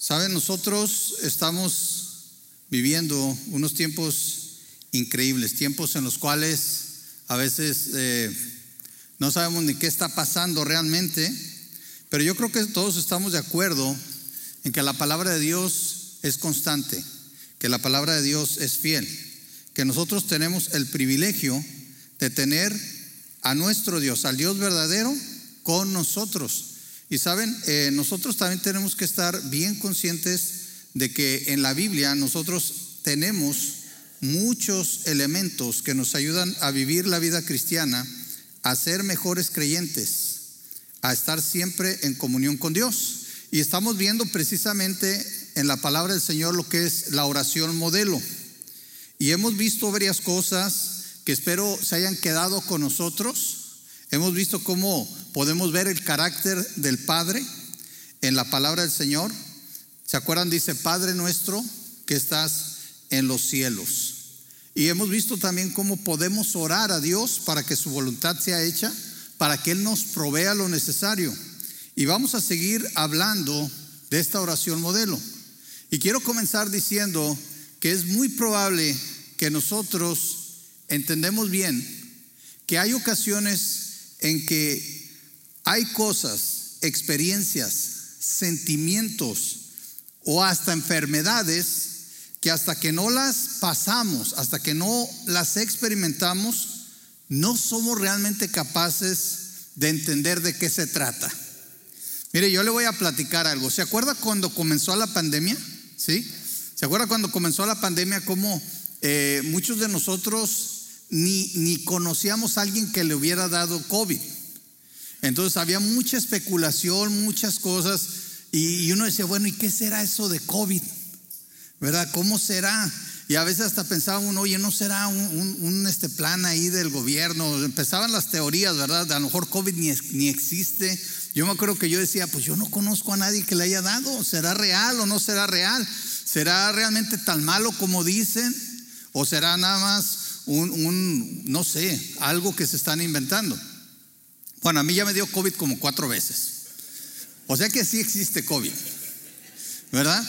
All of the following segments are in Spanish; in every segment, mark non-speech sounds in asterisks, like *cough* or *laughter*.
Saben, nosotros estamos viviendo unos tiempos increíbles, tiempos en los cuales a veces eh, no sabemos ni qué está pasando realmente, pero yo creo que todos estamos de acuerdo en que la palabra de Dios es constante, que la palabra de Dios es fiel, que nosotros tenemos el privilegio de tener a nuestro Dios, al Dios verdadero, con nosotros. Y saben, eh, nosotros también tenemos que estar bien conscientes de que en la Biblia nosotros tenemos muchos elementos que nos ayudan a vivir la vida cristiana, a ser mejores creyentes, a estar siempre en comunión con Dios. Y estamos viendo precisamente en la palabra del Señor lo que es la oración modelo. Y hemos visto varias cosas que espero se hayan quedado con nosotros. Hemos visto cómo podemos ver el carácter del Padre en la palabra del Señor. ¿Se acuerdan? Dice, Padre nuestro que estás en los cielos. Y hemos visto también cómo podemos orar a Dios para que su voluntad sea hecha, para que Él nos provea lo necesario. Y vamos a seguir hablando de esta oración modelo. Y quiero comenzar diciendo que es muy probable que nosotros entendemos bien que hay ocasiones en que hay cosas, experiencias, sentimientos o hasta enfermedades que hasta que no las pasamos, hasta que no las experimentamos, no somos realmente capaces de entender de qué se trata. Mire, yo le voy a platicar algo. ¿Se acuerda cuando comenzó la pandemia? ¿Sí? ¿Se acuerda cuando comenzó la pandemia cómo eh, muchos de nosotros ni, ni conocíamos a alguien que le hubiera dado COVID. Entonces había mucha especulación, muchas cosas, y, uno decía, bueno, ¿y qué será eso de COVID? ¿Verdad? ¿Cómo será? Y a veces hasta pensaba uno, oye, ¿no será un, este plan ahí del gobierno? Empezaban las teorías, ¿verdad? A lo mejor COVID ni, ni existe. Yo me acuerdo que yo decía, pues yo no conozco a nadie que le haya dado. ¿Será real o no será real? ¿Será realmente tan malo como dicen? ¿O será nada más un, no sé, algo que se están inventando. Bueno, a mí ya me dio COVID como cuatro veces. O sea que sí existe COVID, ¿verdad?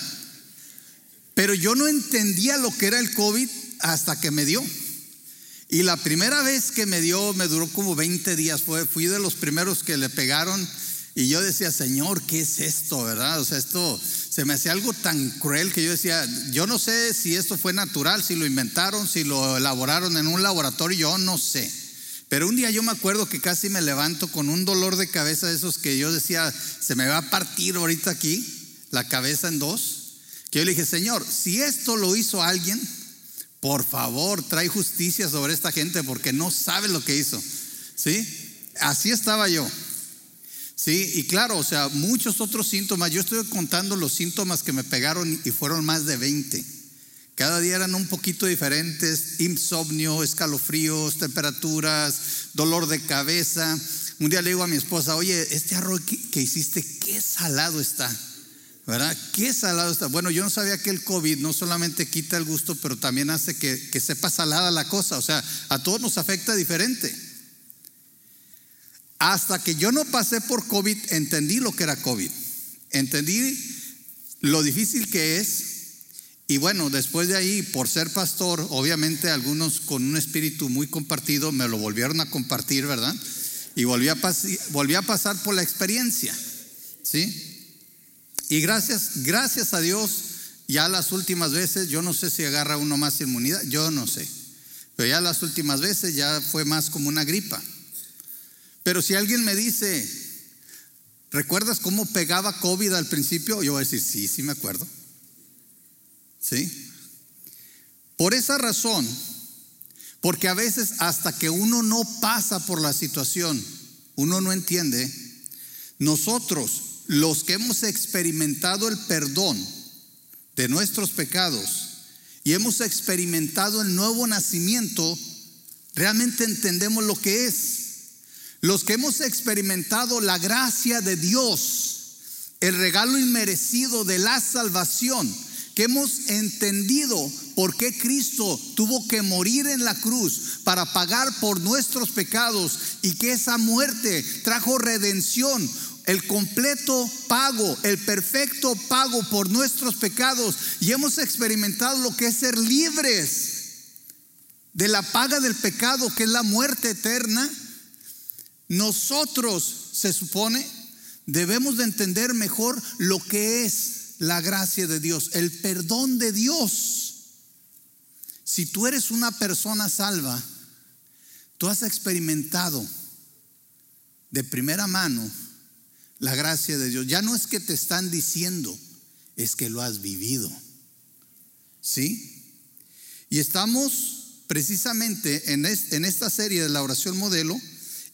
Pero yo no entendía lo que era el COVID hasta que me dio. Y la primera vez que me dio, me duró como 20 días. Fui de los primeros que le pegaron. Y yo decía, Señor, ¿qué es esto? ¿Verdad? O sea, esto se me hacía algo tan cruel que yo decía, yo no sé si esto fue natural, si lo inventaron, si lo elaboraron en un laboratorio, yo no sé. Pero un día yo me acuerdo que casi me levanto con un dolor de cabeza de esos que yo decía, se me va a partir ahorita aquí la cabeza en dos. Que yo le dije, Señor, si esto lo hizo alguien, por favor, trae justicia sobre esta gente porque no sabe lo que hizo. ¿Sí? Así estaba yo. Sí, y claro, o sea, muchos otros síntomas. Yo estoy contando los síntomas que me pegaron y fueron más de 20. Cada día eran un poquito diferentes, insomnio, escalofríos, temperaturas, dolor de cabeza. Un día le digo a mi esposa, oye, este arroz que, hiciste, qué salado está. ¿Verdad? Qué salado está. Bueno, yo no sabía que el COVID no solamente quita el gusto, pero también hace que, que sepa salada la cosa. O sea, a todos nos afecta diferente. Hasta que yo no pasé por COVID, entendí lo que era COVID. Entendí lo difícil que es. Y bueno, después de ahí, por ser pastor, obviamente algunos con un espíritu muy compartido me lo volvieron a compartir, ¿verdad? Y volví a, volví a pasar por la experiencia. ¿Sí? Y gracias, gracias a Dios, ya las últimas veces, yo no sé si agarra uno más inmunidad, yo no sé. Pero ya las últimas veces ya fue más como una gripa. Pero si alguien me dice, ¿recuerdas cómo pegaba COVID al principio? Yo voy a decir, sí, sí me acuerdo. ¿Sí? Por esa razón, porque a veces hasta que uno no pasa por la situación, uno no entiende, nosotros, los que hemos experimentado el perdón de nuestros pecados y hemos experimentado el nuevo nacimiento, realmente entendemos lo que es. Los que hemos experimentado la gracia de Dios, el regalo inmerecido de la salvación, que hemos entendido por qué Cristo tuvo que morir en la cruz para pagar por nuestros pecados y que esa muerte trajo redención, el completo pago, el perfecto pago por nuestros pecados. Y hemos experimentado lo que es ser libres de la paga del pecado, que es la muerte eterna, nosotros, se supone, debemos de entender mejor lo que es la gracia de Dios, el perdón de Dios. Si tú eres una persona salva, tú has experimentado de primera mano la gracia de Dios. Ya no es que te están diciendo, es que lo has vivido. ¿Sí? Y estamos precisamente en, esta serie de la oración modelo,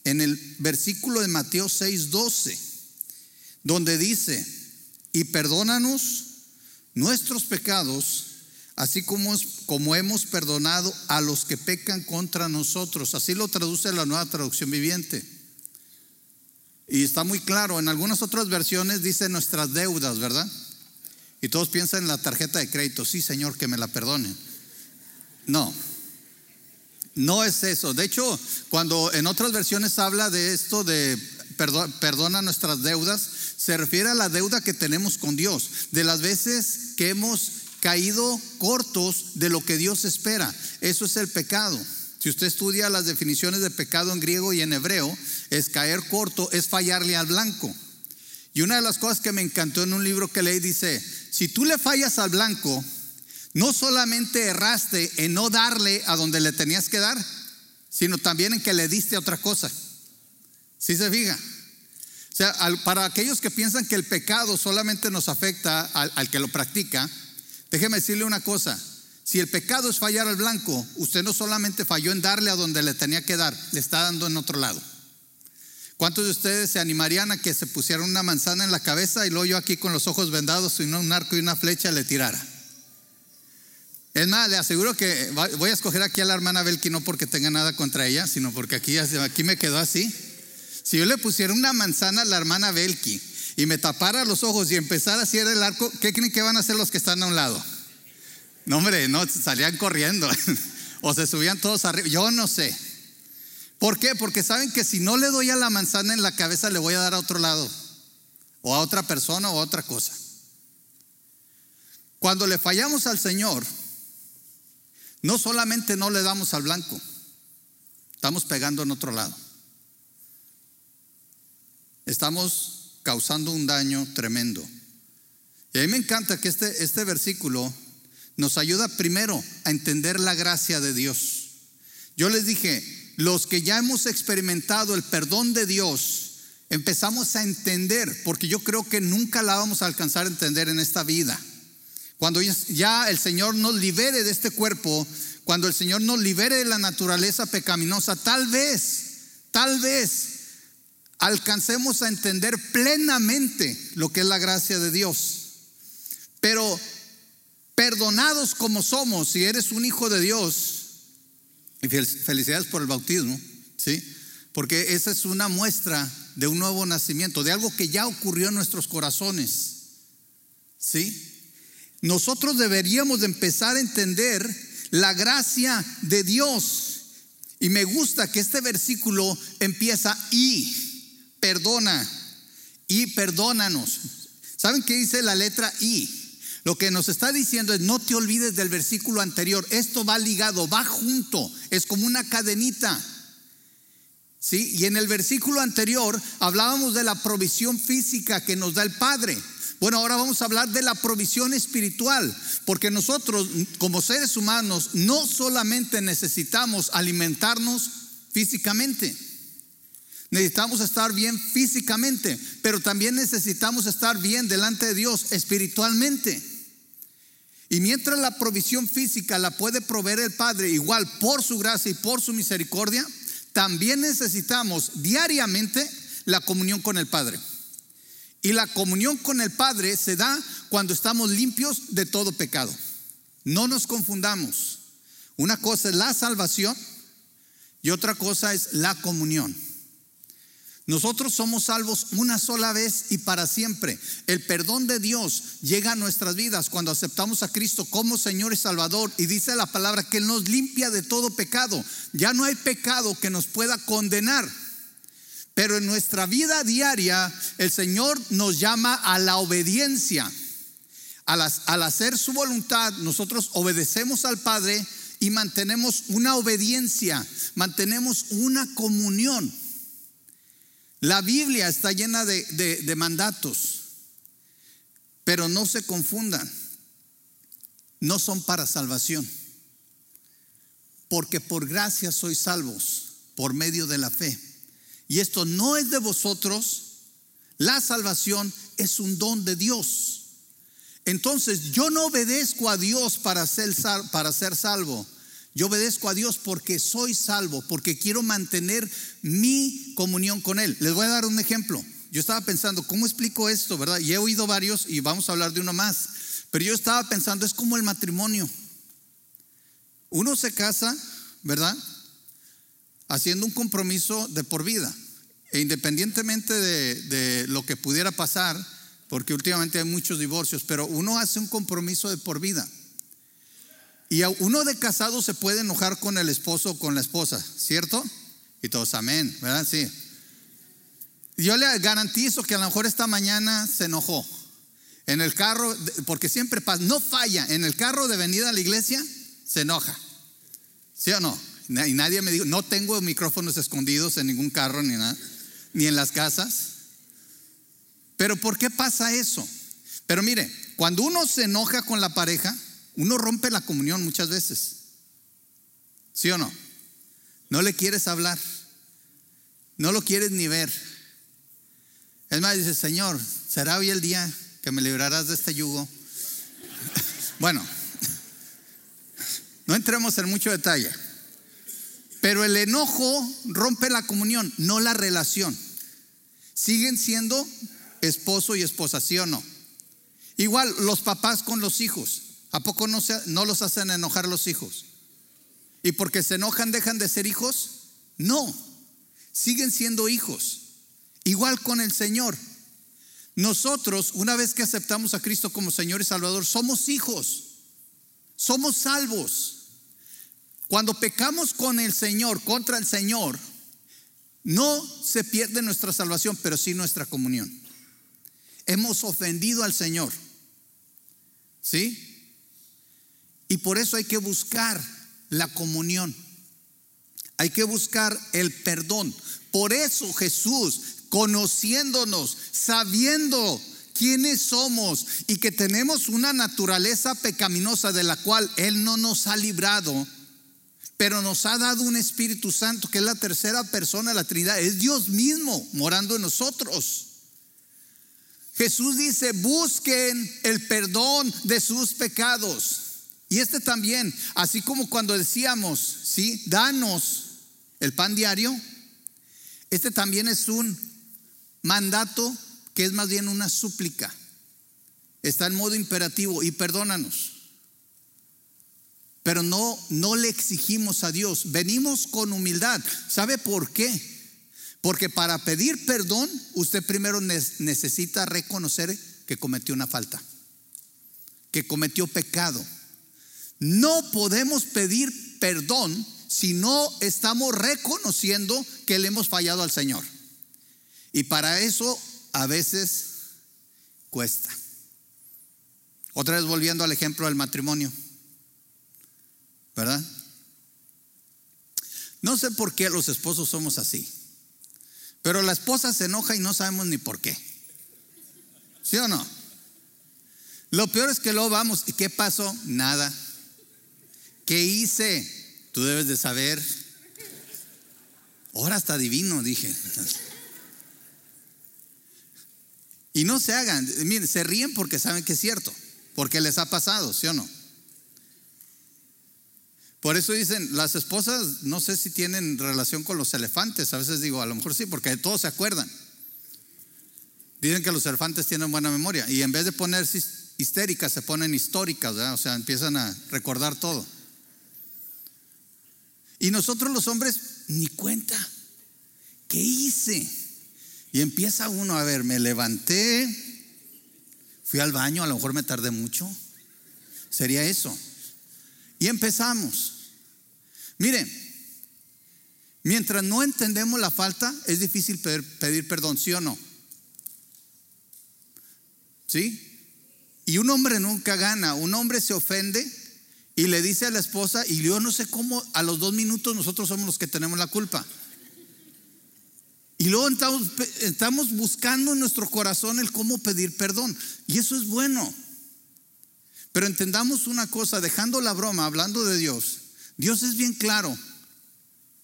en el versículo de Mateo 6, 12, donde dice, y perdónanos nuestros pecados, así como, como hemos perdonado a los que pecan contra nosotros. Así lo traduce la nueva traducción viviente. Y está muy claro, en algunas otras versiones dice nuestras deudas, ¿verdad? Y todos piensan en la tarjeta de crédito, sí Señor, que me la perdone. No, no es eso. De hecho, cuando en otras versiones habla de esto de perdona nuestras deudas, se refiere a la deuda que tenemos con Dios, de las veces que hemos caído cortos de lo que Dios espera. Eso es el pecado. Si usted estudia las definiciones de pecado en griego y en hebreo, es caer corto, es fallarle al blanco. Y una de las cosas que me encantó en un libro que leí dice, si tú le fallas al blanco, no solamente erraste en no darle a donde le tenías que dar, sino también en que le diste otra cosa. ¿Sí se fija? O sea, para aquellos que piensan que el pecado solamente nos afecta al, que lo practica, déjeme decirle una cosa. Si el pecado es fallar al blanco, usted no solamente falló en darle a donde le tenía que dar, le está dando en otro lado. ¿Cuántos de ustedes se animarían a que se pusieran una manzana en la cabeza y luego yo aquí con los ojos vendados y un arco y una flecha le tirara? Es más, le aseguro que voy a escoger aquí a la hermana Belki no porque tenga nada contra ella, sino porque aquí, aquí me quedó así. Si yo le pusiera una manzana a la hermana Belki y me tapara los ojos y empezara a hacer el arco, ¿qué creen que van a hacer los que están a un lado? No, hombre, no, salían corriendo *laughs* o se subían todos arriba. Yo no sé. ¿Por qué? Porque saben que si no le doy a la manzana en la cabeza, le voy a dar a otro lado, o a otra persona, o a otra cosa. Cuando le fallamos al Señor, no solamente no le damos al blanco, estamos pegando en otro lado. Estamos causando un daño tremendo. Y a mí me encanta que este, este versículo nos ayuda primero a entender la gracia de Dios. Yo les dije, los que ya hemos experimentado el perdón de Dios, empezamos a entender, porque yo creo que nunca la vamos a alcanzar a entender en esta vida. Cuando ya el Señor nos libere de este cuerpo, cuando el Señor nos libere de la naturaleza pecaminosa, tal vez, tal vez alcancemos a entender plenamente lo que es la gracia de Dios. Pero perdonados como somos, si eres un hijo de Dios, y felicidades por el bautismo, ¿sí? Porque esa es una muestra de un nuevo nacimiento, de algo que ya ocurrió en nuestros corazones. ¿Sí? nosotros deberíamos de empezar a entender la gracia de Dios. Y me gusta que este versículo empieza y perdona y perdónanos. ¿Saben qué dice la letra I? Lo que nos está diciendo es no te olvides del versículo anterior. Esto va ligado, va junto, es como una cadenita. ¿Sí? Y en el versículo anterior hablábamos de la provisión física que nos da el Padre. Bueno, ahora vamos a hablar de la provisión espiritual, porque nosotros como seres humanos no solamente necesitamos alimentarnos físicamente, necesitamos estar bien físicamente, pero también necesitamos estar bien delante de Dios espiritualmente. Y mientras la provisión física la puede proveer el Padre, igual por su gracia y por su misericordia, también necesitamos diariamente la comunión con el Padre. Y la comunión con el Padre se da cuando estamos limpios de todo pecado. No nos confundamos. Una cosa es la salvación y otra cosa es la comunión. Nosotros somos salvos una sola vez y para siempre. El perdón de Dios llega a nuestras vidas cuando aceptamos a Cristo como Señor y Salvador y dice la palabra que Él nos limpia de todo pecado. Ya no hay pecado que nos pueda condenar. Pero en nuestra vida diaria el Señor nos llama a la obediencia. Al, al, hacer su voluntad, nosotros obedecemos al Padre y mantenemos una obediencia, mantenemos una comunión. La Biblia está llena de, de, mandatos, pero no se confundan, no son para salvación, porque por gracia sois salvos por medio de la fe. Y esto no es de vosotros, la salvación es un don de Dios. Entonces yo no obedezco a Dios para ser, para ser salvo. Yo obedezco a Dios porque soy salvo, porque quiero mantener mi comunión con Él. Les voy a dar un ejemplo. Yo estaba pensando, ¿cómo explico esto, verdad? Y he oído varios y vamos a hablar de uno más. Pero yo estaba pensando, es como el matrimonio. Uno se casa, ¿verdad? Haciendo un compromiso de por vida. E independientemente de, de lo que pudiera pasar, porque últimamente hay muchos divorcios, pero uno hace un compromiso de por vida. Y uno de casado se puede enojar con el esposo o con la esposa, ¿cierto? Y todos, amén, ¿verdad? Sí. Yo le garantizo que a lo mejor esta mañana se enojó. En el carro, porque siempre pasa, no falla, en el carro de venida a la iglesia se enoja. ¿Sí o no? Y nadie me dijo, no tengo micrófonos escondidos en ningún carro ni nada, ni en las casas. Pero ¿por qué pasa eso? Pero mire, cuando uno se enoja con la pareja, uno rompe la comunión muchas veces. ¿Sí o no? No le quieres hablar. No lo quieres ni ver. Es más, dice, Señor, ¿será hoy el día que me librarás de este yugo? *laughs* bueno, no entremos en mucho detalle. Pero el enojo rompe la comunión, no la relación. Siguen siendo esposo y esposa, ¿sí o no? Igual los papás con los hijos. ¿A poco no, se, no los hacen enojar los hijos? ¿Y porque se enojan dejan de ser hijos? No, siguen siendo hijos. Igual con el Señor. Nosotros, una vez que aceptamos a Cristo como Señor y Salvador, somos hijos. Somos salvos. Cuando pecamos con el Señor, contra el Señor, no se pierde nuestra salvación, pero sí nuestra comunión. Hemos ofendido al Señor. ¿Sí? Y por eso hay que buscar la comunión. Hay que buscar el perdón. Por eso Jesús, conociéndonos, sabiendo quiénes somos y que tenemos una naturaleza pecaminosa de la cual Él no nos ha librado, pero nos ha dado un Espíritu Santo que es la tercera persona de la Trinidad, es Dios mismo morando en nosotros. Jesús dice, busquen el perdón de sus pecados. Y este también, así como cuando decíamos, ¿sí? Danos el pan diario, este también es un mandato que es más bien una súplica. Está en modo imperativo y perdónanos. Pero no no le exigimos a Dios, venimos con humildad. ¿Sabe por qué? Porque para pedir perdón, usted primero necesita reconocer que cometió una falta, que cometió pecado. No podemos pedir perdón si no estamos reconociendo que le hemos fallado al Señor. Y para eso a veces cuesta. Otra vez volviendo al ejemplo del matrimonio. ¿Verdad? No sé por qué los esposos somos así. Pero la esposa se enoja y no sabemos ni por qué. ¿Sí o no? Lo peor es que luego vamos, ¿y qué pasó? Nada. ¿Qué hice? Tú debes de saber. Ahora está divino, dije. Y no se hagan, miren, se ríen porque saben que es cierto, porque les ha pasado, ¿sí o no? Por eso dicen, las esposas no sé si tienen relación con los elefantes, a veces digo, a lo mejor sí, porque todos se acuerdan. Dicen que los elefantes tienen buena memoria y en vez de ponerse histéricas se ponen históricas, o sea, empiezan a recordar todo. Y nosotros los hombres, ni cuenta. ¿Qué hice? Y empieza uno a ver, me levanté, fui al baño, a lo mejor me tardé mucho. Sería eso. Y empezamos. Miren, Mientras no entendemos la falta, es difícil pedir, perdón, ¿sí o no? ¿Sí? Y un hombre nunca gana, un hombre se ofende y le dice a la esposa, y yo no sé cómo a los dos minutos nosotros somos los que tenemos la culpa. Y luego estamos, estamos buscando en nuestro corazón el cómo pedir perdón. Y eso es bueno. Pero entendamos una cosa, dejando la broma, hablando de Dios, Dios es bien claro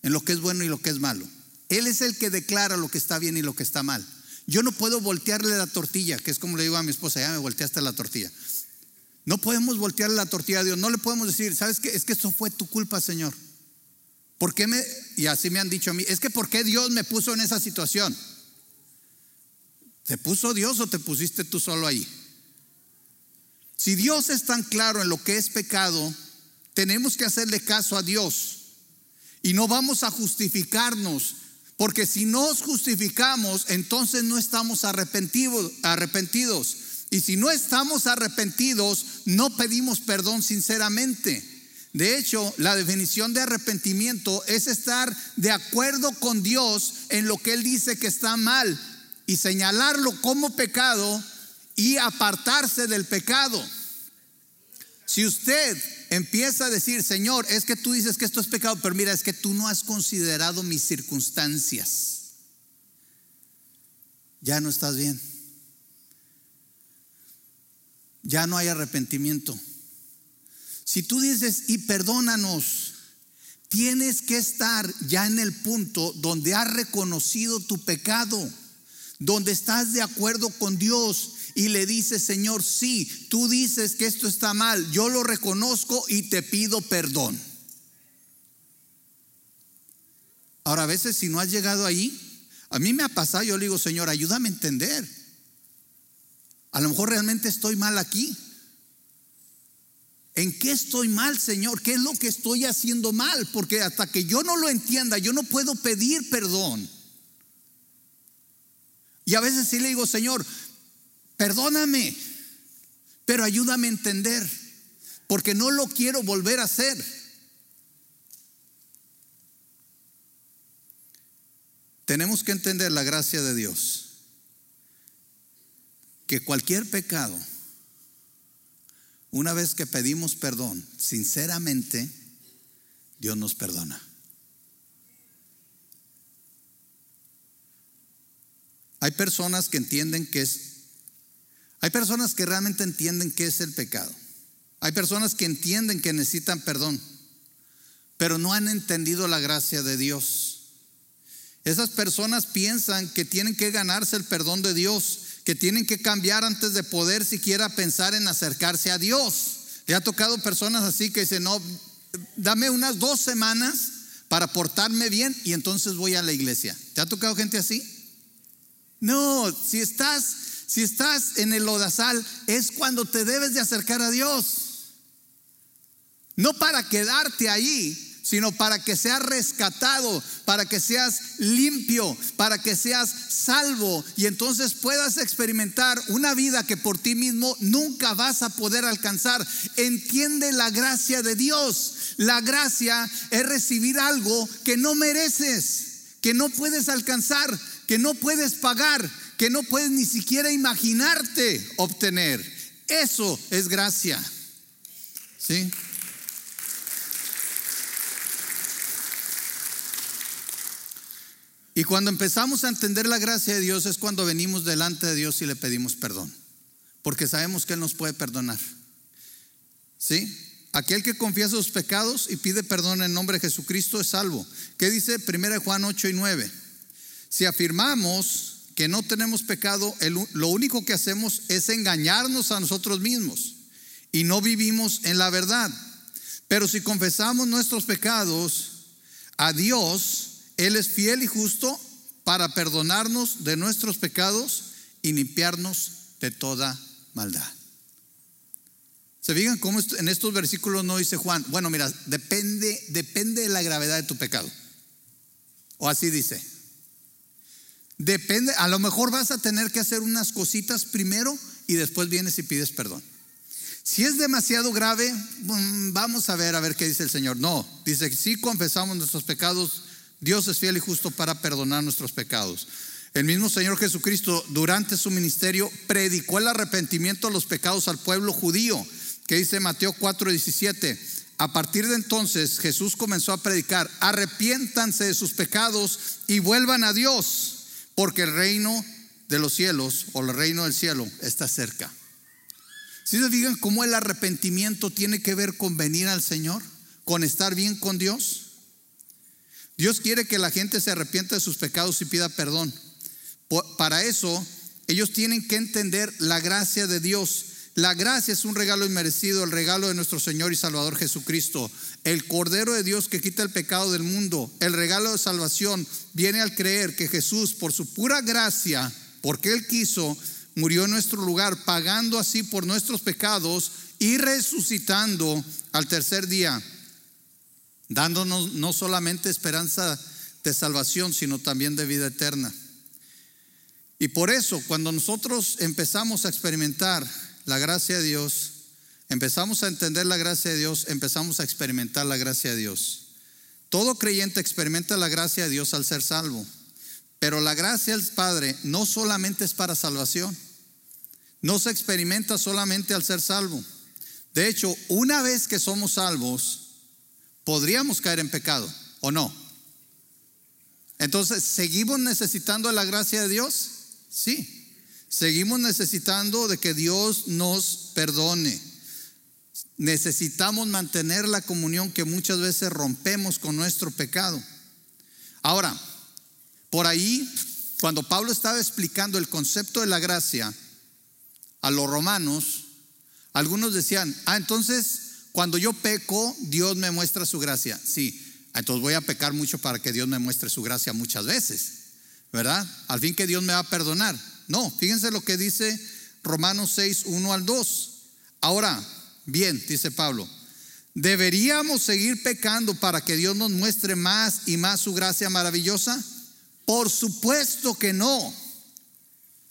en lo que es bueno y lo que es malo. Él es el que declara lo que está bien y lo que está mal. Yo no puedo voltearle la tortilla, que es como le digo a mi esposa, ya me volteaste la tortilla. No podemos voltearle la tortilla a Dios, no le podemos decir, ¿sabes qué? Es que eso fue tu culpa, Señor. ¿Por qué me, y así me han dicho a mí, es que ¿por qué Dios me puso en esa situación? ¿Te puso Dios o te pusiste tú solo ahí? Si Dios es tan claro en lo que es pecado, tenemos que hacerle caso a Dios y no vamos a justificarnos, porque si nos justificamos, entonces no estamos arrepentidos. Y si no estamos arrepentidos, no pedimos perdón sinceramente. De hecho, la definición de arrepentimiento es estar de acuerdo con Dios en lo que Él dice que está mal y señalarlo como pecado y apartarse del pecado. Si usted empieza a decir, Señor, es que tú dices que esto es pecado, pero mira, es que tú no has considerado mis circunstancias, ya no estás bien. Ya no hay arrepentimiento. Si tú dices, y perdónanos, tienes que estar ya en el punto donde has reconocido tu pecado, donde estás de acuerdo con Dios y le dices, Señor, sí, tú dices que esto está mal, yo lo reconozco y te pido perdón. Ahora, a veces si no has llegado ahí, a mí me ha pasado, yo le digo, Señor, ayúdame a entender. A lo mejor realmente estoy mal aquí. ¿En qué estoy mal, Señor? ¿Qué es lo que estoy haciendo mal? Porque hasta que yo no lo entienda, yo no puedo pedir perdón. Y a veces sí le digo, Señor, perdóname, pero ayúdame a entender, porque no lo quiero volver a hacer. Tenemos que entender la gracia de Dios, que cualquier pecado, una vez que pedimos perdón, sinceramente, Dios nos perdona. Hay personas que entienden que es hay personas que realmente entienden qué es el pecado. Hay personas que entienden que necesitan perdón, pero no han entendido la gracia de Dios. Esas personas piensan que tienen que ganarse el perdón de Dios, que tienen que cambiar antes de poder siquiera pensar en acercarse a Dios. Le ha tocado personas así que dicen, no, dame unas dos semanas para portarme bien y entonces voy a la iglesia. ¿Te ha tocado gente así? No, si estás si estás en el lodazal, es cuando te debes de acercar a Dios. No para quedarte ahí, sino para que seas rescatado, para que seas limpio, para que seas salvo y entonces puedas experimentar una vida que por ti mismo nunca vas a poder alcanzar. Entiende la gracia de Dios. La gracia es recibir algo que no mereces, que no puedes alcanzar, que no puedes pagar, que no puedes ni siquiera imaginarte obtener. Eso es gracia. ¿Sí? Y cuando empezamos a entender la gracia de Dios es cuando venimos delante de Dios y le pedimos perdón, porque sabemos que Él nos puede perdonar. ¿Sí? Aquel que confiesa sus pecados y pide perdón en nombre de Jesucristo es salvo. ¿Qué dice 1 Juan 8 y 9? Si afirmamos que no tenemos pecado, lo único que hacemos es engañarnos a nosotros mismos y no vivimos en la verdad. Pero si confesamos nuestros pecados a Dios, Él es fiel y justo para perdonarnos de nuestros pecados y limpiarnos de toda maldad. ¿Se fijan cómo en estos versículos no dice Juan? Bueno, mira, depende, depende de la gravedad de tu pecado. O así dice. Depende, a lo mejor vas a tener que hacer unas cositas primero y después vienes y pides perdón. Si es demasiado grave, mm, vamos a ver a ver qué dice el Señor. No, dice si confesamos nuestros pecados, Dios es fiel y justo para perdonar nuestros pecados. El mismo Señor Jesucristo durante su ministerio predicó el arrepentimiento de los pecados al pueblo judío, que dice Mateo 4:17. A partir de entonces Jesús comenzó a predicar, arrepiéntanse de sus pecados y vuelvan a Dios, porque el reino de los cielos o el reino del cielo está cerca. Si se fijan cómo el arrepentimiento tiene que ver con venir al Señor, con estar bien con Dios. Dios quiere que la gente se arrepienta de sus pecados y pida perdón. Para eso, ellos tienen que entender la gracia de Dios. La gracia es un regalo inmerecido, el regalo de nuestro Señor y Salvador Jesucristo, el Cordero de Dios que quita el pecado del mundo. El regalo de salvación viene al creer que Jesús, por su pura gracia, porque Él quiso, murió en nuestro lugar, pagando así por nuestros pecados y resucitando al tercer día, dándonos no solamente esperanza de salvación, sino también de vida eterna. Y por eso, cuando nosotros empezamos a experimentar la gracia de Dios, empezamos a entender la gracia de Dios, empezamos a experimentar la gracia de Dios. Todo creyente experimenta la gracia de Dios al ser salvo. Pero la gracia del Padre no solamente es para salvación, no se experimenta solamente al ser salvo. De hecho, una vez que somos salvos, podríamos caer en pecado, ¿o no? Entonces, ¿seguimos necesitando la gracia de Dios? Sí. Seguimos necesitando de que Dios nos perdone. Necesitamos mantener la comunión que muchas veces rompemos con nuestro pecado. Ahora, por ahí, cuando Pablo estaba explicando el concepto de la gracia a los romanos, algunos decían, ah, entonces cuando yo peco, Dios me muestra su gracia. Sí, entonces voy a pecar mucho para que Dios me muestre su gracia muchas veces. ¿verdad? Al fin que Dios me va a perdonar. No, fíjense lo que dice Romanos 6, 1 al 2. Ahora, bien, dice Pablo, ¿deberíamos seguir pecando para que Dios nos muestre más y más su gracia maravillosa? Por supuesto que no.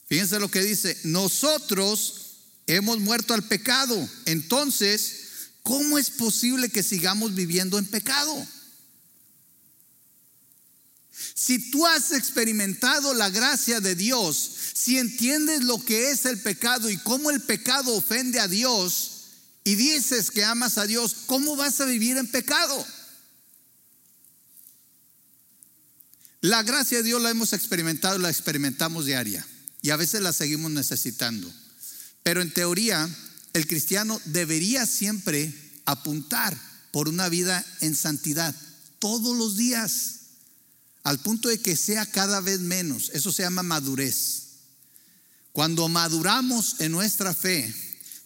Fíjense lo que dice, nosotros hemos muerto al pecado. Entonces, ¿cómo es posible que sigamos viviendo en pecado? Si tú has experimentado la gracia de Dios, si entiendes lo que es el pecado y cómo el pecado ofende a Dios, y dices que amas a Dios, ¿cómo vas a vivir en pecado? La gracia de Dios la hemos experimentado la experimentamos diaria. Y a veces la seguimos necesitando. Pero en teoría, el cristiano debería siempre apuntar por una vida en santidad todos los días al punto de que sea cada vez menos. Eso se llama madurez. Cuando maduramos en nuestra fe,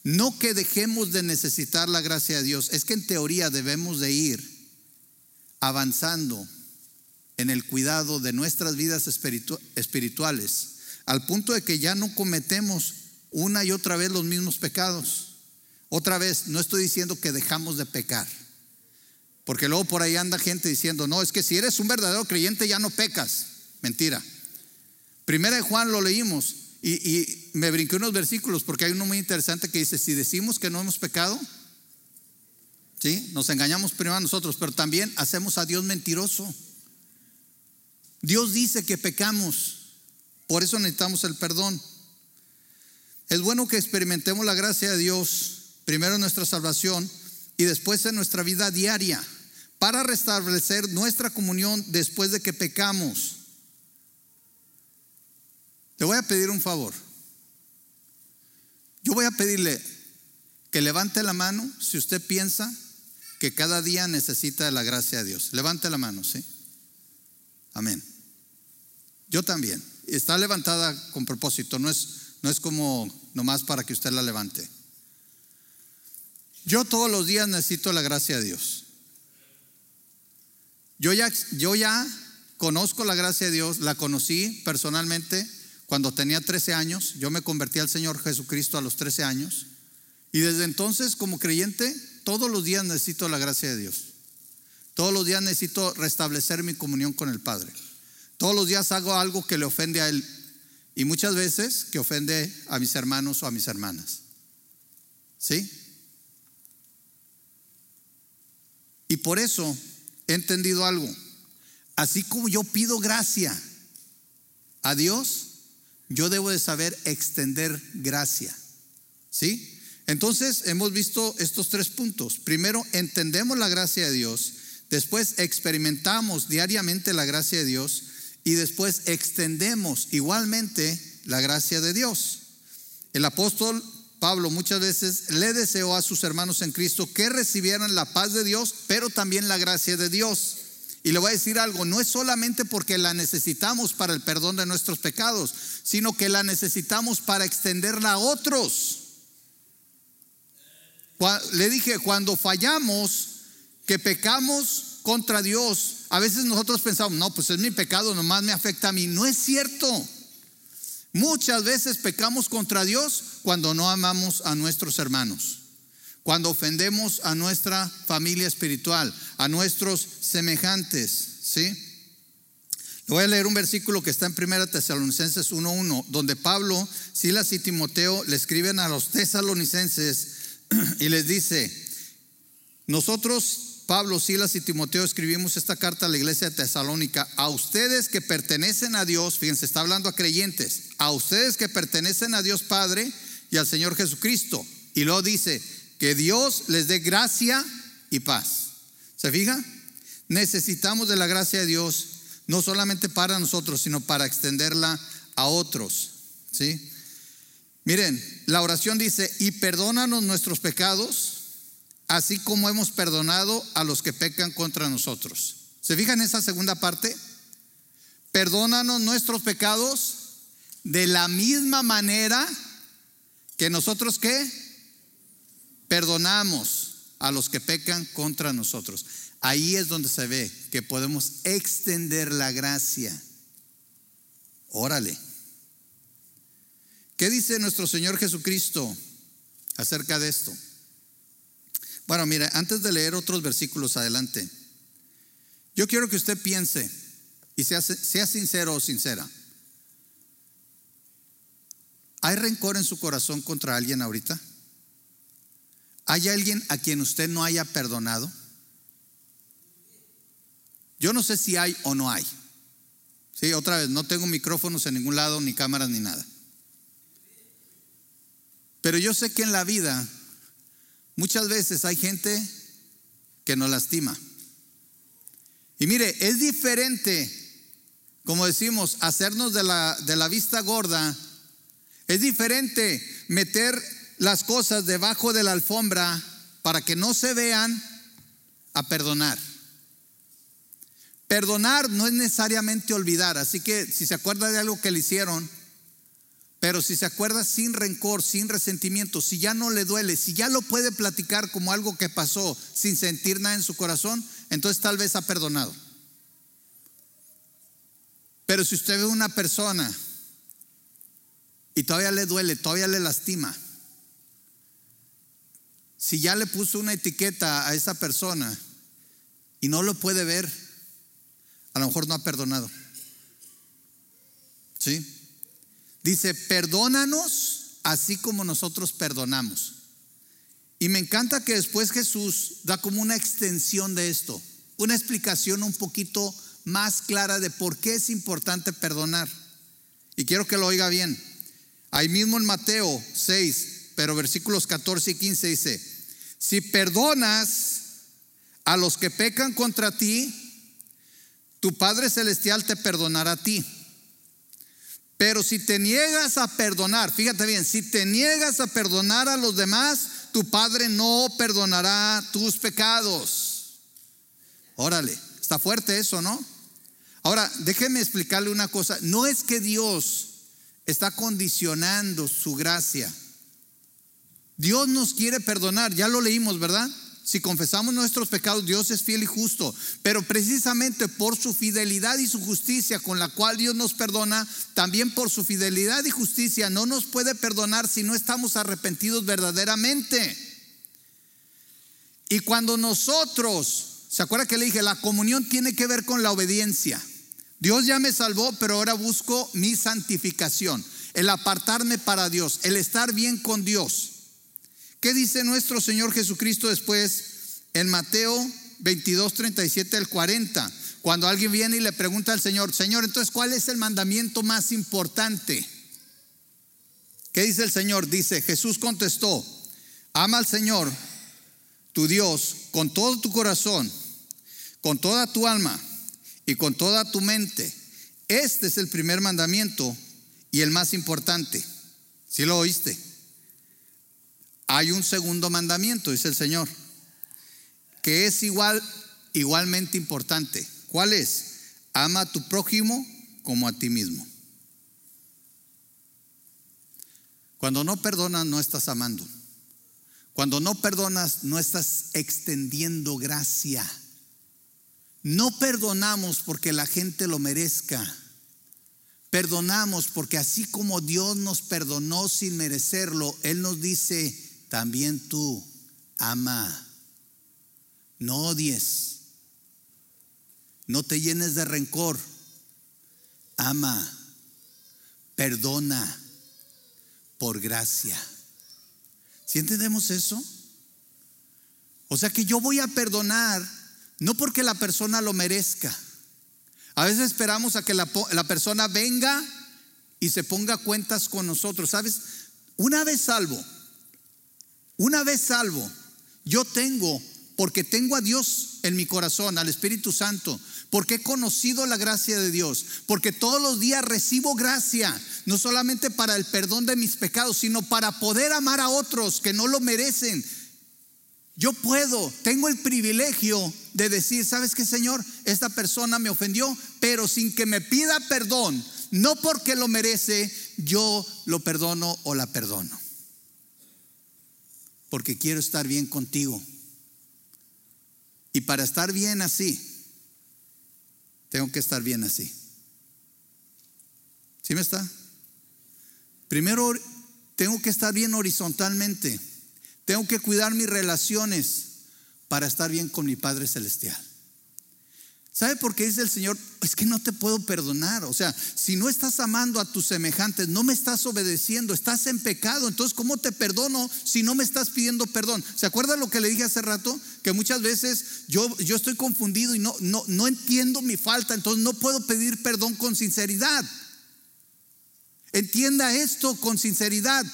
no que dejemos de necesitar la gracia de Dios, es que en teoría debemos de ir avanzando en el cuidado de nuestras vidas espirituales, al punto de que ya no cometemos una y otra vez los mismos pecados. Otra vez, no estoy diciendo que dejamos de pecar porque luego por ahí anda gente diciendo, no, es que si eres un verdadero creyente ya no pecas. Mentira. Primera de Juan lo leímos y, me brinqué unos versículos porque hay uno muy interesante que dice, si decimos que no hemos pecado, ¿sí? Nos engañamos primero a nosotros, pero también hacemos a Dios mentiroso. Dios dice que pecamos, por eso necesitamos el perdón. Es bueno que experimentemos la gracia de Dios, primero en nuestra salvación y después en nuestra vida diaria para restablecer nuestra comunión después de que pecamos. Le voy a pedir un favor. Yo voy a pedirle que levante la mano si usted piensa que cada día necesita la gracia de Dios. Levante la mano, ¿sí? Amén. Yo también. Está levantada con propósito, no es, no es como nomás para que usted la levante. Yo todos los días necesito la gracia de Dios. Yo ya, yo ya conozco la gracia de Dios, la conocí personalmente cuando tenía 13 años. Yo me convertí al Señor Jesucristo a los 13 años. Y desde entonces, como creyente, todos los días necesito la gracia de Dios. Todos los días necesito restablecer mi comunión con el Padre. Todos los días hago algo que le ofende a Él. Y muchas veces que ofende a mis hermanos o a mis hermanas. ¿Sí? Y por eso he entendido algo. así como yo pido gracia a Dios, yo debo de saber extender gracia. ¿Sí? Entonces hemos visto estos tres puntos. Primero, entendemos la gracia de Dios. Después, experimentamos diariamente la gracia de Dios. Y después, extendemos igualmente la gracia de Dios. El apóstol Pablo muchas veces le deseó a sus hermanos en Cristo que recibieran la paz de Dios, pero también la gracia de Dios. Y le voy a decir algo, no es solamente porque la necesitamos para el perdón de nuestros pecados, sino que la necesitamos para extenderla a otros. Le dije, cuando fallamos, que pecamos contra Dios, a veces nosotros pensamos, no, pues es mi pecado, nomás me afecta a mí. No es cierto. Muchas veces pecamos contra Dios cuando no amamos a nuestros hermanos, cuando ofendemos a nuestra familia espiritual, a nuestros semejantes, ¿sí? Le voy a leer un versículo que está en 1 Tesalonicenses 1.1, donde Pablo, Silas y Timoteo le escriben a los tesalonicenses *clears throat* y les dice, nosotros Pablo, Silas y Timoteo escribimos esta carta a la iglesia de Tesalónica. A ustedes que pertenecen a Dios, fíjense, está hablando a creyentes. A ustedes que pertenecen a Dios Padre y al Señor Jesucristo. Y luego dice, que Dios les dé gracia y paz. ¿Se fija? Necesitamos de la gracia de Dios, no solamente para nosotros, sino para extenderla a otros. ¿Sí? Miren, la oración dice, y perdónanos nuestros pecados así como hemos perdonado a los que pecan contra nosotros. ¿Se fijan en esa segunda parte? Perdónanos nuestros pecados de la misma manera que nosotros qué? Perdonamos a los que pecan contra nosotros. Ahí es donde se ve que podemos extender la gracia. Órale. ¿Qué dice nuestro Señor Jesucristo acerca de esto? Bueno, mire, antes de leer otros versículos adelante, yo quiero que usted piense y sea, sea sincero o sincera. ¿Hay rencor en su corazón contra alguien ahorita? ¿Hay alguien a quien usted no haya perdonado? Yo no sé si hay o no hay. Sí, otra vez, no tengo micrófonos en ningún lado, ni cámaras, ni nada. Pero yo sé que en la vida Muchas veces hay gente que nos lastima. Y mire, es diferente, como decimos, hacernos de la, de la vista gorda. Es diferente meter las cosas debajo de la alfombra para que no se vean a perdonar. Perdonar no es necesariamente olvidar, así que si se acuerda de algo que le hicieron, pero si se acuerda sin rencor, sin resentimiento, si ya no le duele, si ya lo puede platicar como algo que pasó sin sentir nada en su corazón, entonces tal vez ha perdonado. Pero si usted ve una persona y todavía le duele, todavía le lastima, si ya le puso una etiqueta a esa persona y no lo puede ver, a lo mejor no ha perdonado. ¿Sí? Dice, perdónanos así como nosotros perdonamos. Y me encanta que después Jesús da como una extensión de esto, una explicación un poquito más clara de por qué es importante perdonar. Y quiero que lo oiga bien. Ahí mismo en Mateo 6, pero versículos 14 y 15 dice, si perdonas a los que pecan contra ti, tu Padre Celestial te perdonará a ti. Pero si te niegas a perdonar, fíjate bien, si te niegas a perdonar a los demás, tu Padre no perdonará tus pecados. Órale, está fuerte eso, ¿no? Ahora, déjeme explicarle una cosa. No es que Dios está condicionando su gracia. Dios nos quiere perdonar, ya lo leímos, ¿verdad? Si confesamos nuestros pecados, Dios es fiel y justo. Pero precisamente por su fidelidad y su justicia con la cual Dios nos perdona, también por su fidelidad y justicia no nos puede perdonar si no estamos arrepentidos verdaderamente. Y cuando nosotros, ¿se acuerda que le dije? La comunión tiene que ver con la obediencia. Dios ya me salvó, pero ahora busco mi santificación, el apartarme para Dios, el estar bien con Dios. ¿Qué dice nuestro Señor Jesucristo después en Mateo 22, 37 al 40? Cuando alguien viene y le pregunta al Señor, Señor, entonces, ¿cuál es el mandamiento más importante? ¿Qué dice el Señor? Dice, Jesús contestó, ama al Señor, tu Dios, con todo tu corazón, con toda tu alma y con toda tu mente. Este es el primer mandamiento y el más importante. ¿Sí lo oíste? Hay un segundo mandamiento, dice el Señor, que es igual, igualmente importante. ¿Cuál es? Ama a tu prójimo como a ti mismo. Cuando no perdonas, no estás amando. Cuando no perdonas, no estás extendiendo gracia. No perdonamos porque la gente lo merezca. Perdonamos porque así como Dios nos perdonó sin merecerlo, Él nos dice, también tú ama. No odies. No te llenes de rencor. Ama. Perdona por gracia. ¿Si entendemos eso? O sea que yo voy a perdonar no porque la persona lo merezca. A veces esperamos a que la, la persona venga y se ponga cuentas con nosotros. ¿Sabes? Una vez salvo, una vez salvo, yo tengo porque tengo a Dios en mi corazón, al Espíritu Santo, porque he conocido la gracia de Dios, porque todos los días recibo gracia, no solamente para el perdón de mis pecados, sino para poder amar a otros que no lo merecen. Yo puedo, tengo el privilegio de decir, ¿sabes qué, Señor? Esta persona me ofendió, pero sin que me pida perdón, no porque lo merece, yo lo perdono o la perdono. Porque quiero estar bien contigo y para estar bien así, tengo que estar bien así. ¿Sí me está? Primero, tengo que estar bien horizontalmente. Tengo que cuidar mis relaciones para estar bien con mi Padre Celestial. ¿Sabe por qué dice el Señor? Es que no te puedo perdonar. O sea, si no estás amando a tus semejantes, no me estás obedeciendo, estás en pecado. Entonces, ¿cómo te perdono si no me estás pidiendo perdón? ¿Se acuerda lo que le dije hace rato? Que muchas veces yo, yo estoy confundido y no, no, no entiendo mi falta, entonces no puedo pedir perdón con sinceridad. Entienda esto con sinceridad.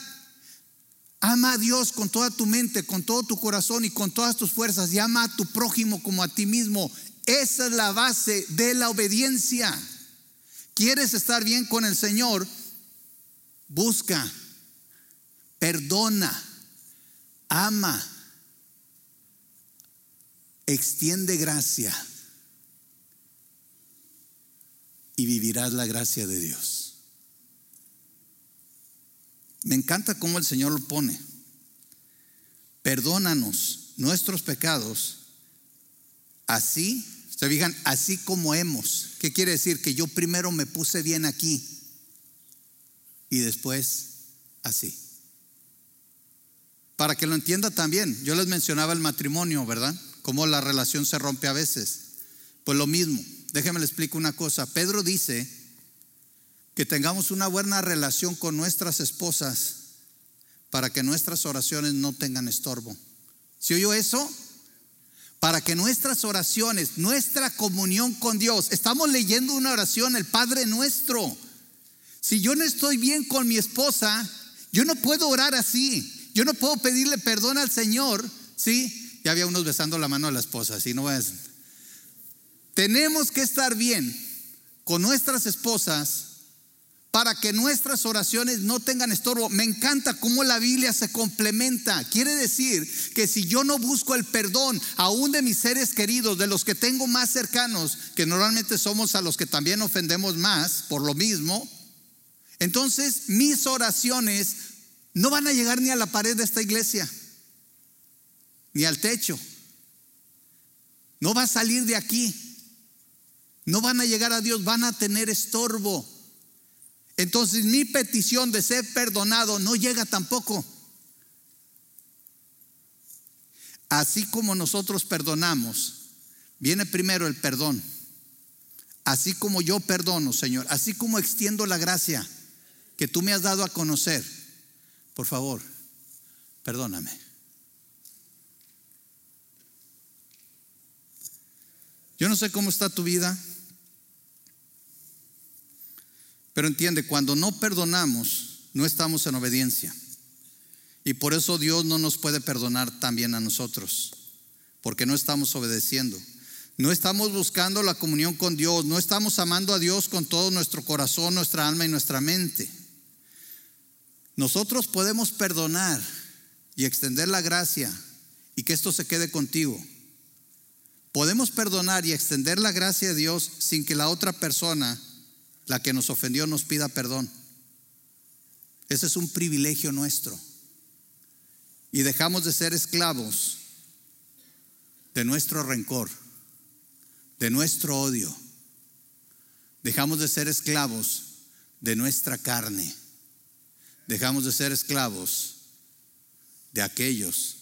Ama a Dios con toda tu mente, con todo tu corazón y con todas tus fuerzas y ama a tu prójimo como a ti mismo. Esa es la base de la obediencia. ¿Quieres estar bien con el Señor? Busca, perdona, ama, extiende gracia y vivirás la gracia de Dios. Me encanta cómo el Señor lo pone. Perdónanos nuestros pecados, así se fijan, así como hemos. ¿Qué quiere decir? Que yo primero me puse bien aquí y después así. Para que lo entienda también, yo les mencionaba el matrimonio, ¿verdad? Cómo la relación se rompe a veces. Pues lo mismo, déjenme le explico una cosa. Pedro dice que tengamos una buena relación con nuestras esposas para que nuestras oraciones no tengan estorbo. ¿Si oyó eso? Para que nuestras oraciones, nuestra comunión con Dios, estamos leyendo una oración, el Padre nuestro. Si yo no estoy bien con mi esposa, yo no puedo orar así. Yo no puedo pedirle perdón al Señor, ¿sí? Ya había unos besando la mano a la esposa, ¿sí? No es. Tenemos que estar bien con nuestras esposas para que nuestras oraciones no tengan estorbo. Me encanta cómo la Biblia se complementa. Quiere decir que si yo no busco el perdón aún de mis seres queridos, de los que tengo más cercanos, que normalmente somos a los que también ofendemos más por lo mismo, entonces mis oraciones no van a llegar ni a la pared de esta iglesia, ni al techo. No va a salir de aquí. No van a llegar a Dios, van a tener estorbo. Entonces mi petición de ser perdonado no llega tampoco. Así como nosotros perdonamos, viene primero el perdón. Así como yo perdono, Señor, así como extiendo la gracia que tú me has dado a conocer, por favor, perdóname. Yo no sé cómo está tu vida, pero entiende, cuando no perdonamos, no estamos en obediencia. Y por eso Dios no nos puede perdonar también a nosotros, porque no estamos obedeciendo. No estamos buscando la comunión con Dios, no estamos amando a Dios con todo nuestro corazón, nuestra alma y nuestra mente. Nosotros podemos perdonar y extender la gracia y que esto se quede contigo. Podemos perdonar y extender la gracia de Dios sin que la otra persona, la que nos ofendió, nos pida perdón. Ese es un privilegio nuestro. Y dejamos de ser esclavos de nuestro rencor de nuestro odio. Dejamos de ser esclavos de nuestra carne. Dejamos de ser esclavos de aquellos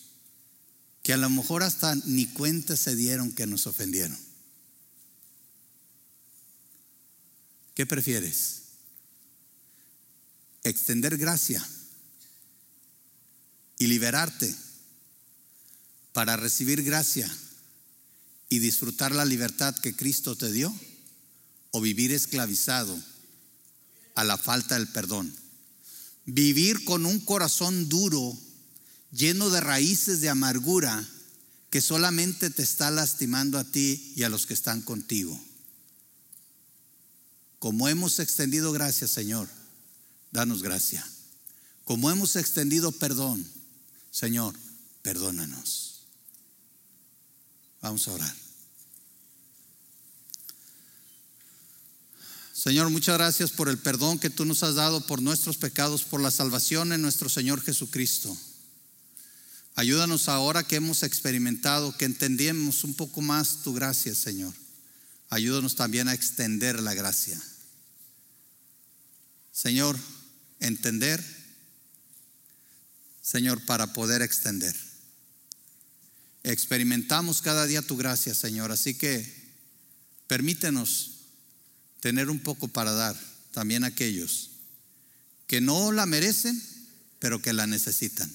que a lo mejor hasta ni cuenta se dieron que nos ofendieron. ¿Qué prefieres? Extender gracia y liberarte para recibir gracia y disfrutar la libertad que Cristo te dio o vivir esclavizado a la falta del perdón. Vivir con un corazón duro, lleno de raíces de amargura que solamente te está lastimando a ti y a los que están contigo. Como hemos extendido gracia, Señor, danos gracia. Como hemos extendido perdón, Señor, perdónanos. Vamos a orar. Señor, muchas gracias por el perdón que tú nos has dado por nuestros pecados, por la salvación en nuestro Señor Jesucristo. Ayúdanos ahora que hemos experimentado, que entendemos un poco más tu gracia, Señor. Ayúdanos también a extender la gracia. Señor, entender, Señor, para poder extender. Experimentamos cada día tu gracia, Señor. Así que permítenos tener un poco para dar también a aquellos que no la merecen, pero que la necesitan.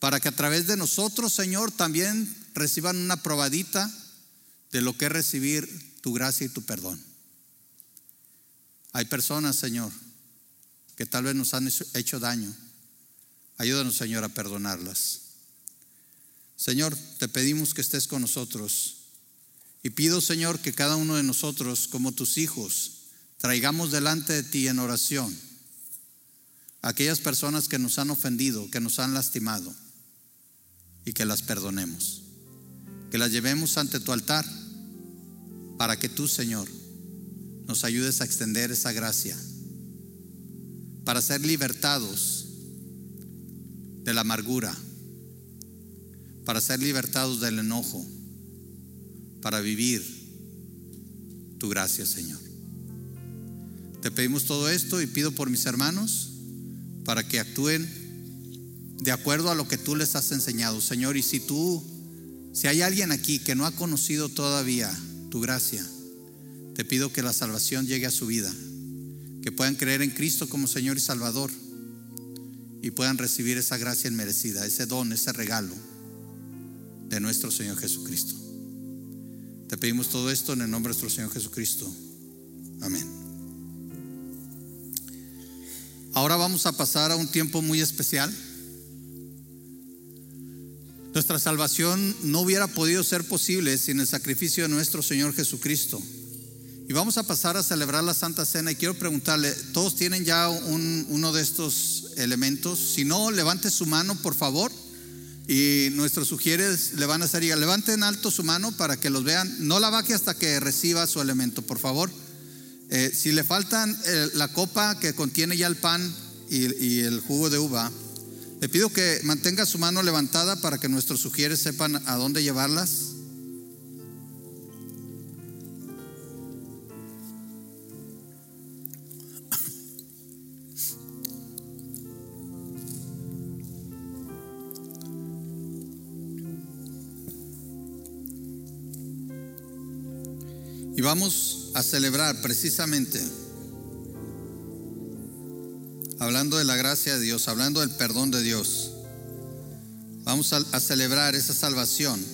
Para que a través de nosotros, Señor, también reciban una probadita de lo que es recibir tu gracia y tu perdón. Hay personas, Señor, que tal vez nos han hecho daño. Ayúdanos, Señor, a perdonarlas. Señor, te pedimos que estés con nosotros. Y pido, Señor, que cada uno de nosotros, como tus hijos, traigamos delante de ti en oración aquellas personas que nos han ofendido, que nos han lastimado, y que las perdonemos. Que las llevemos ante tu altar para que tú, Señor, nos ayudes a extender esa gracia, para ser libertados de la amargura para ser libertados del enojo, para vivir tu gracia, Señor. Te pedimos todo esto y pido por mis hermanos para que actúen de acuerdo a lo que tú les has enseñado, Señor. Y si tú, si hay alguien aquí que no ha conocido todavía tu gracia, te pido que la salvación llegue a su vida, que puedan creer en Cristo como Señor y Salvador y puedan recibir esa gracia inmerecida, ese don, ese regalo de nuestro Señor Jesucristo. Te pedimos todo esto en el nombre de nuestro Señor Jesucristo. Amén. Ahora vamos a pasar a un tiempo muy especial. Nuestra salvación no hubiera podido ser posible sin el sacrificio de nuestro Señor Jesucristo. Y vamos a pasar a celebrar la Santa Cena y quiero preguntarle, ¿todos tienen ya uno de estos elementos? Si no, levante su mano, por favor. Y nuestros sugieres le van a hacer, levanten alto su mano para que los vean. No la baje hasta que reciba su elemento, por favor. Eh, si le faltan eh, la copa que contiene ya el pan y, el jugo de uva, le pido que mantenga su mano levantada para que nuestros sugieres sepan a dónde llevarlas. Y vamos a celebrar precisamente, hablando de la gracia de Dios, hablando del perdón de Dios, vamos a, celebrar esa salvación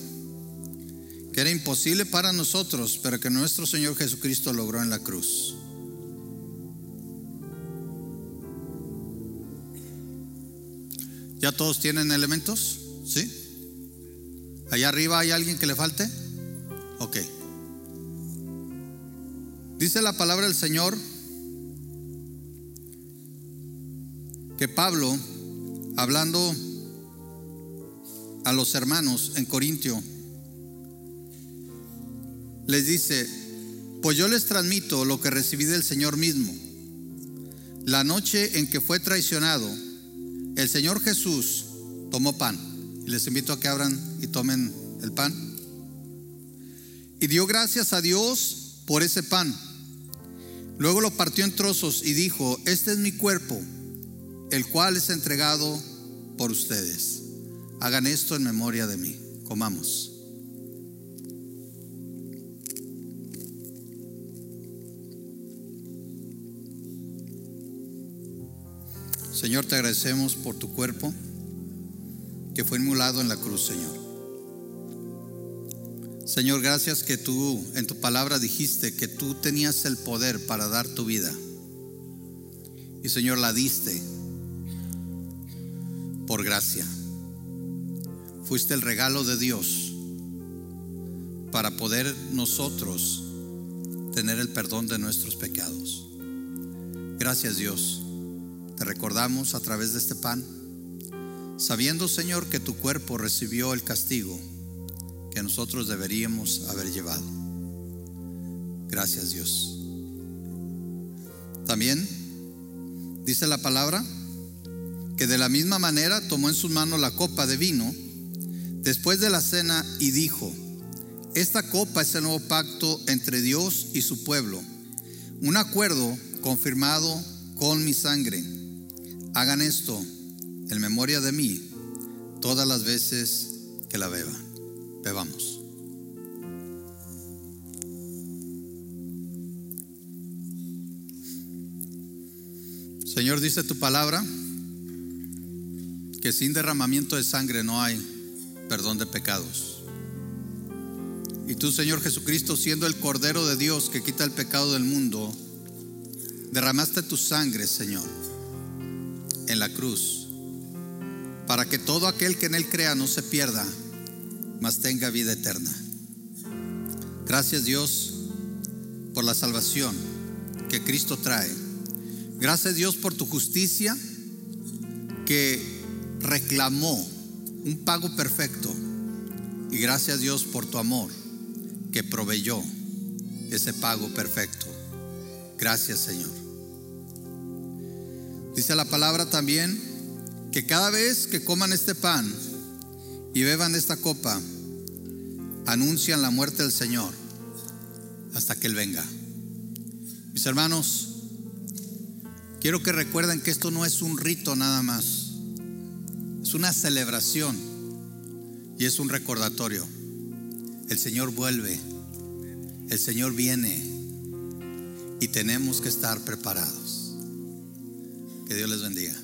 que era imposible para nosotros, pero que nuestro Señor Jesucristo logró en la cruz. ¿Ya todos tienen elementos? ¿Sí? ¿Allá arriba hay alguien que le falte? Ok. Dice la palabra del Señor Pablo, hablando a los hermanos en Corintio, les dice, pues yo les transmito lo que recibí del Señor mismo. La noche en que fue traicionado, el Señor Jesús tomó pan. Y les invito a que abran y tomen el pan. Y dio gracias a Dios por ese pan. Luego lo partió en trozos y dijo, este es mi cuerpo, el cual es entregado por ustedes. Hagan esto en memoria de mí. Comamos. Señor, te agradecemos por tu cuerpo que fue inmulado en la cruz, Señor. Señor, gracias que tú en tu palabra dijiste que tú tenías el poder para dar tu vida. Y Señor, la diste por gracia. Fuiste el regalo de Dios para poder nosotros tener el perdón de nuestros pecados. Gracias Dios te recordamos a través de este pan, sabiendo Señor que tu cuerpo recibió el castigo que nosotros deberíamos haber llevado. Gracias Dios. También dice la palabra que de la misma manera tomó en sus manos la copa de vino después de la cena y dijo, esta copa es el nuevo pacto entre Dios y su pueblo, un acuerdo confirmado con mi sangre. Hagan esto en memoria de mí todas las veces que la beban. Bebamos. Señor, dice tu palabra que sin derramamiento de sangre no hay perdón de pecados. Y tú, Señor Jesucristo, siendo el Cordero de Dios que quita el pecado del mundo, derramaste tu sangre, Señor en la cruz, para que todo aquel que en Él crea no se pierda, mas tenga vida eterna. Gracias Dios por la salvación que Cristo trae. Gracias Dios por tu justicia que reclamó un pago perfecto. Y gracias Dios por tu amor que proveyó ese pago perfecto. Gracias Señor. Dice la palabra también que cada vez que coman este pan y beban esta copa, anuncian la muerte del Señor hasta que Él venga. Mis hermanos, quiero que recuerden que esto no es un rito nada más, es una celebración y es un recordatorio. El Señor vuelve, el Señor viene y tenemos que estar preparados. Que Dios les bendiga.